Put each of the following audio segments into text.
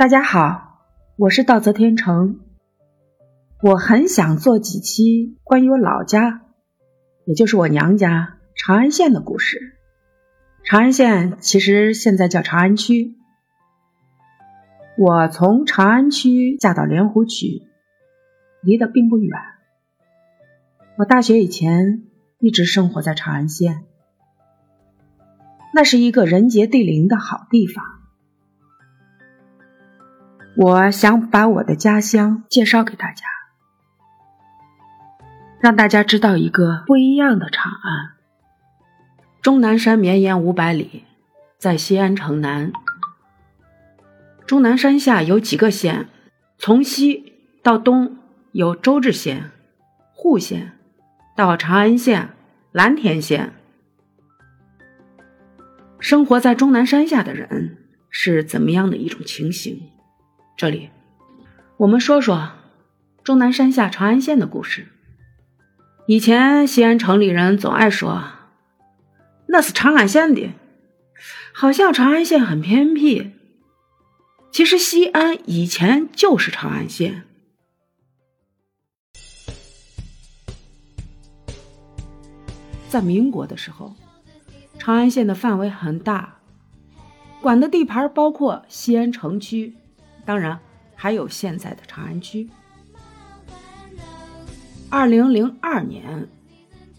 大家好，我是道泽天成。我很想做几期关于我老家，也就是我娘家长安县的故事。长安县其实现在叫长安区。我从长安区嫁到莲湖区，离得并不远。我大学以前一直生活在长安县，那是一个人杰地灵的好地方。我想把我的家乡介绍给大家，让大家知道一个不一样的长安。终南山绵延五百里，在西安城南。终南山下有几个县，从西到东有周至县、户县，到长安县、蓝田县。生活在终南山下的人是怎么样的一种情形？这里，我们说说终南山下长安县的故事。以前西安城里人总爱说，那是长安县的，好像长安县很偏僻。其实西安以前就是长安县。在民国的时候，长安县的范围很大，管的地盘包括西安城区。当然，还有现在的长安区。二零零二年，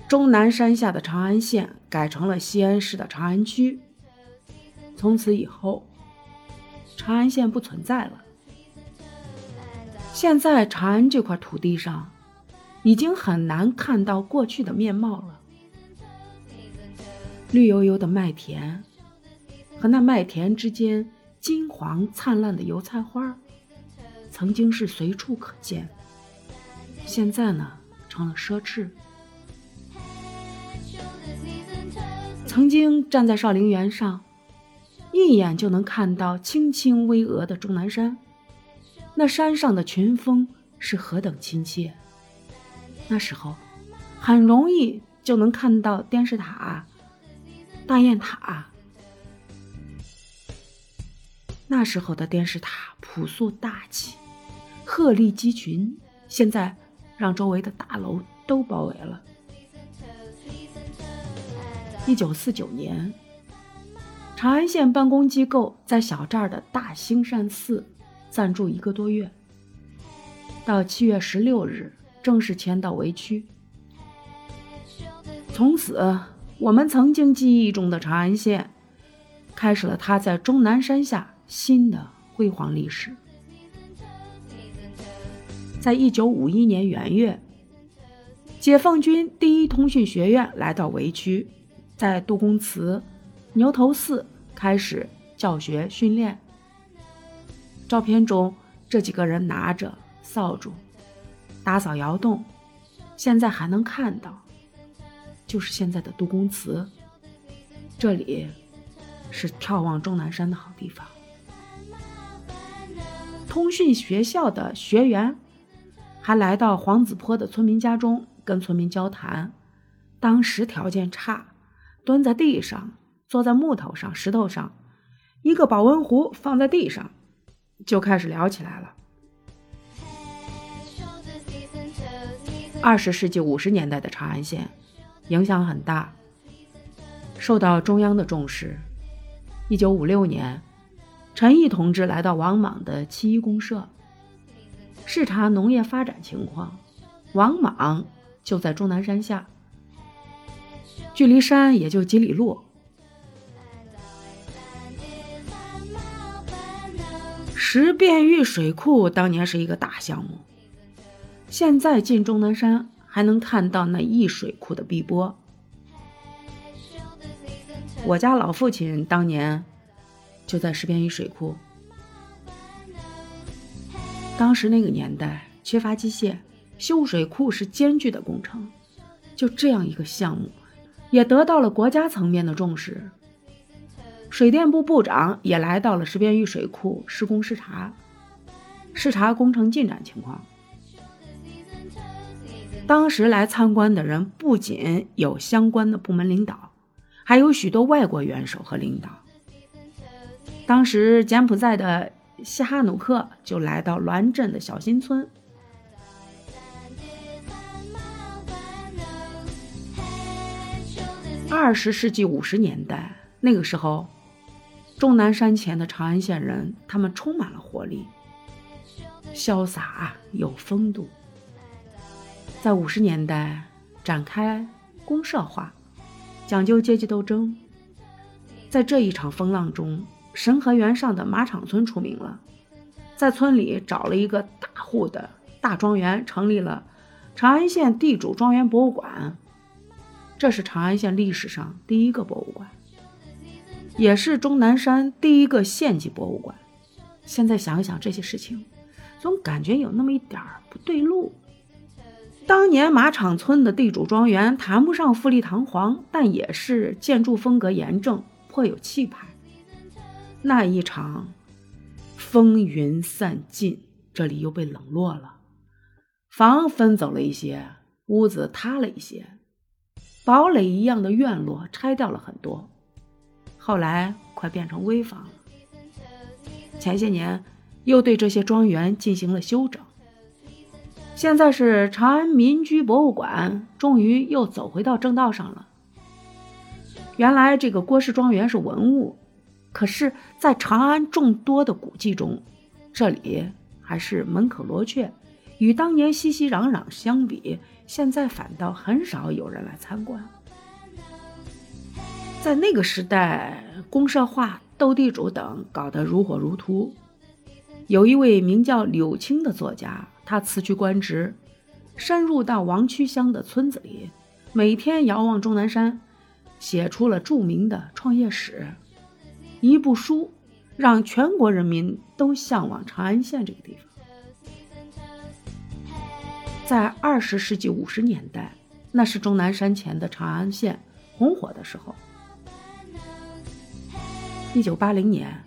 终南山下的长安县改成了西安市的长安区。从此以后，长安县不存在了。现在长安这块土地上，已经很难看到过去的面貌了。绿油油的麦田，和那麦田之间。金黄灿烂的油菜花，曾经是随处可见，现在呢成了奢侈。曾经站在少陵园上，一眼就能看到青青巍峨的终南山，那山上的群峰是何等亲切。那时候，很容易就能看到电视塔、大雁塔。那时候的电视塔朴素大气，鹤立鸡群。现在让周围的大楼都包围了。一九四九年，长安县办公机构在小寨的大兴善寺暂住一个多月，到七月十六日正式迁到围区。从此，我们曾经记忆中的长安县，开始了它在终南山下。新的辉煌历史，在一九五一年元月，解放军第一通讯学院来到围区，在杜公祠、牛头寺开始教学训练。照片中这几个人拿着扫帚打扫窑洞，现在还能看到，就是现在的杜公祠。这里是眺望终南山的好地方。通讯学校的学员还来到黄子坡的村民家中跟村民交谈。当时条件差，蹲在地上，坐在木头上、石头上，一个保温壶放在地上，就开始聊起来了。二十世纪五十年代的长安县影响很大，受到中央的重视。一九五六年。陈毅同志来到王莽的七一公社，视察农业发展情况。王莽就在终南山下，距离山也就几里路。石变峪水库当年是一个大项目，现在进终南山还能看到那一水库的碧波。我家老父亲当年。就在石边峪水库。当时那个年代缺乏机械，修水库是艰巨的工程。就这样一个项目，也得到了国家层面的重视。水电部部长也来到了石边峪水库施工视察，视察工程进展情况。当时来参观的人不仅有相关的部门领导，还有许多外国元首和领导。当时柬埔寨的西哈努克就来到滦镇的小新村。二十世纪五十年代，那个时候，终南山前的长安县人，他们充满了活力，潇洒有风度。在五十年代展开公社化，讲究阶级斗争。在这一场风浪中，神河源上的马场村出名了，在村里找了一个大户的大庄园，成立了长安县地主庄园博物馆。这是长安县历史上第一个博物馆，也是终南山第一个县级博物馆。现在想一想这些事情，总感觉有那么一点儿不对路。当年马场村的地主庄园谈不上富丽堂皇，但也是建筑风格严正，颇有气派。那一场风云散尽，这里又被冷落了，房分走了一些，屋子塌了一些，堡垒一样的院落拆掉了很多，后来快变成危房了。前些年又对这些庄园进行了修整。现在是长安民居博物馆，终于又走回到正道上了。原来这个郭氏庄园是文物，可是，在长安众多的古迹中，这里还是门可罗雀。与当年熙熙攘攘相比，现在反倒很少有人来参观。在那个时代，公社化、斗地主等搞得如火如荼。有一位名叫柳青的作家。他辞去官职，深入到王曲乡的村子里，每天遥望终南山，写出了著名的创业史。一部书让全国人民都向往长安县这个地方。在二十世纪五十年代，那是终南山前的长安县红火的时候。一九八零年，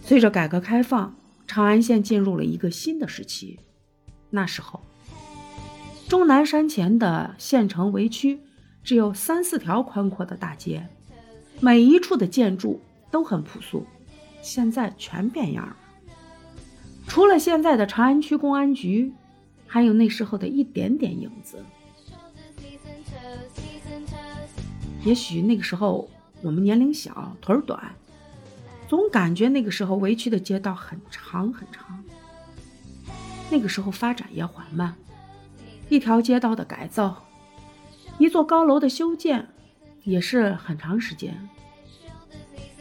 随着改革开放。长安县进入了一个新的时期。那时候，终南山前的县城围区只有三四条宽阔的大街，每一处的建筑都很朴素。现在全变样了，除了现在的长安区公安局，还有那时候的一点点影子。也许那个时候我们年龄小，腿儿短。总感觉那个时候围区的街道很长很长，那个时候发展也缓慢，一条街道的改造，一座高楼的修建，也是很长时间，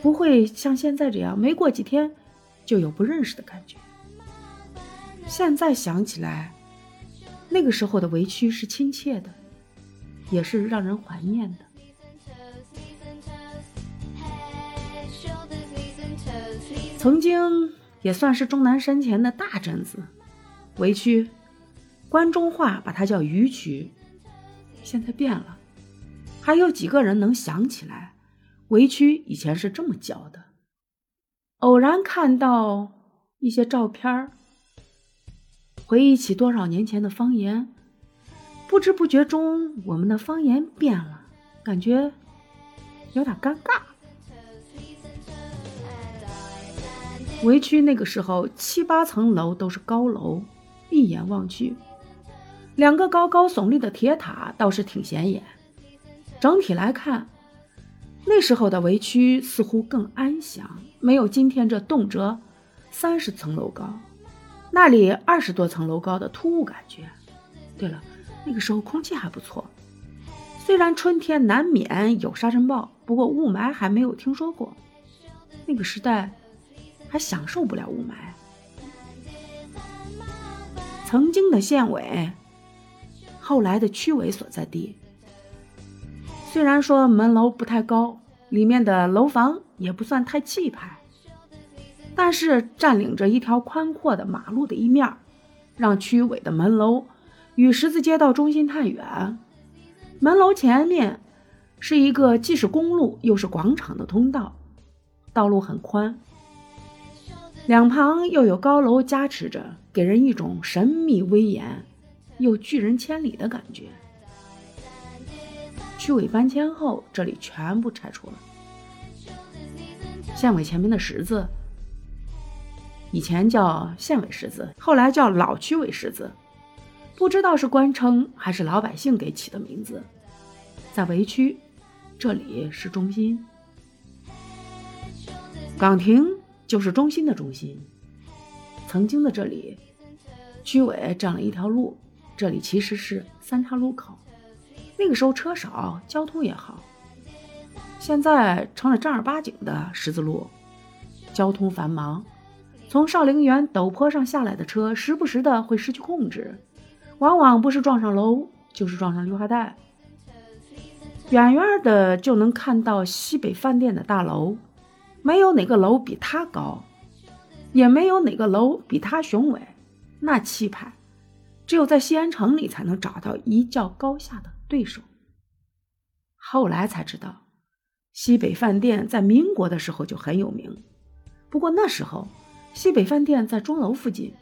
不会像现在这样，没过几天就有不认识的感觉。现在想起来，那个时候的围区是亲切的，也是让人怀念的。曾经也算是终南山前的大镇子，围区，关中话把它叫鱼区，现在变了，还有几个人能想起来，围区以前是这么叫的？偶然看到一些照片回忆起多少年前的方言，不知不觉中我们的方言变了，感觉有点尴尬。围区那个时候七八层楼都是高楼，一眼望去，两个高高耸立的铁塔倒是挺显眼。整体来看，那时候的围区似乎更安详，没有今天这动辄三十层楼高，那里二十多层楼高的突兀感觉。对了，那个时候空气还不错，虽然春天难免有沙尘暴，不过雾霾还没有听说过。那个时代。还享受不了雾霾。曾经的县委，后来的区委所在地，虽然说门楼不太高，里面的楼房也不算太气派，但是占领着一条宽阔的马路的一面，让区委的门楼与十字街道中心太远。门楼前面是一个既是公路又是广场的通道，道路很宽。两旁又有高楼加持着，给人一种神秘威严又拒人千里的感觉。区委搬迁后，这里全部拆除了。县委前面的十字以前叫县委十字，后来叫老区委十字，不知道是官称还是老百姓给起的名字。在围区，这里是中心，岗亭就是中心的中心。曾经的这里，区委占了一条路，这里其实是三岔路口。那个时候车少，交通也好。现在成了正儿八经的十字路，交通繁忙。从少陵园陡坡上下来的车，时不时的会失去控制，往往不是撞上楼，就是撞上绿化带。远远的就能看到西北饭店的大楼，没有哪个楼比它高，也没有哪个楼比它雄伟。那气派，只有在西安城里才能找到一较高下的对手。后来才知道，西北饭店在民国的时候就很有名，不过那时候。西北饭店在钟楼附近，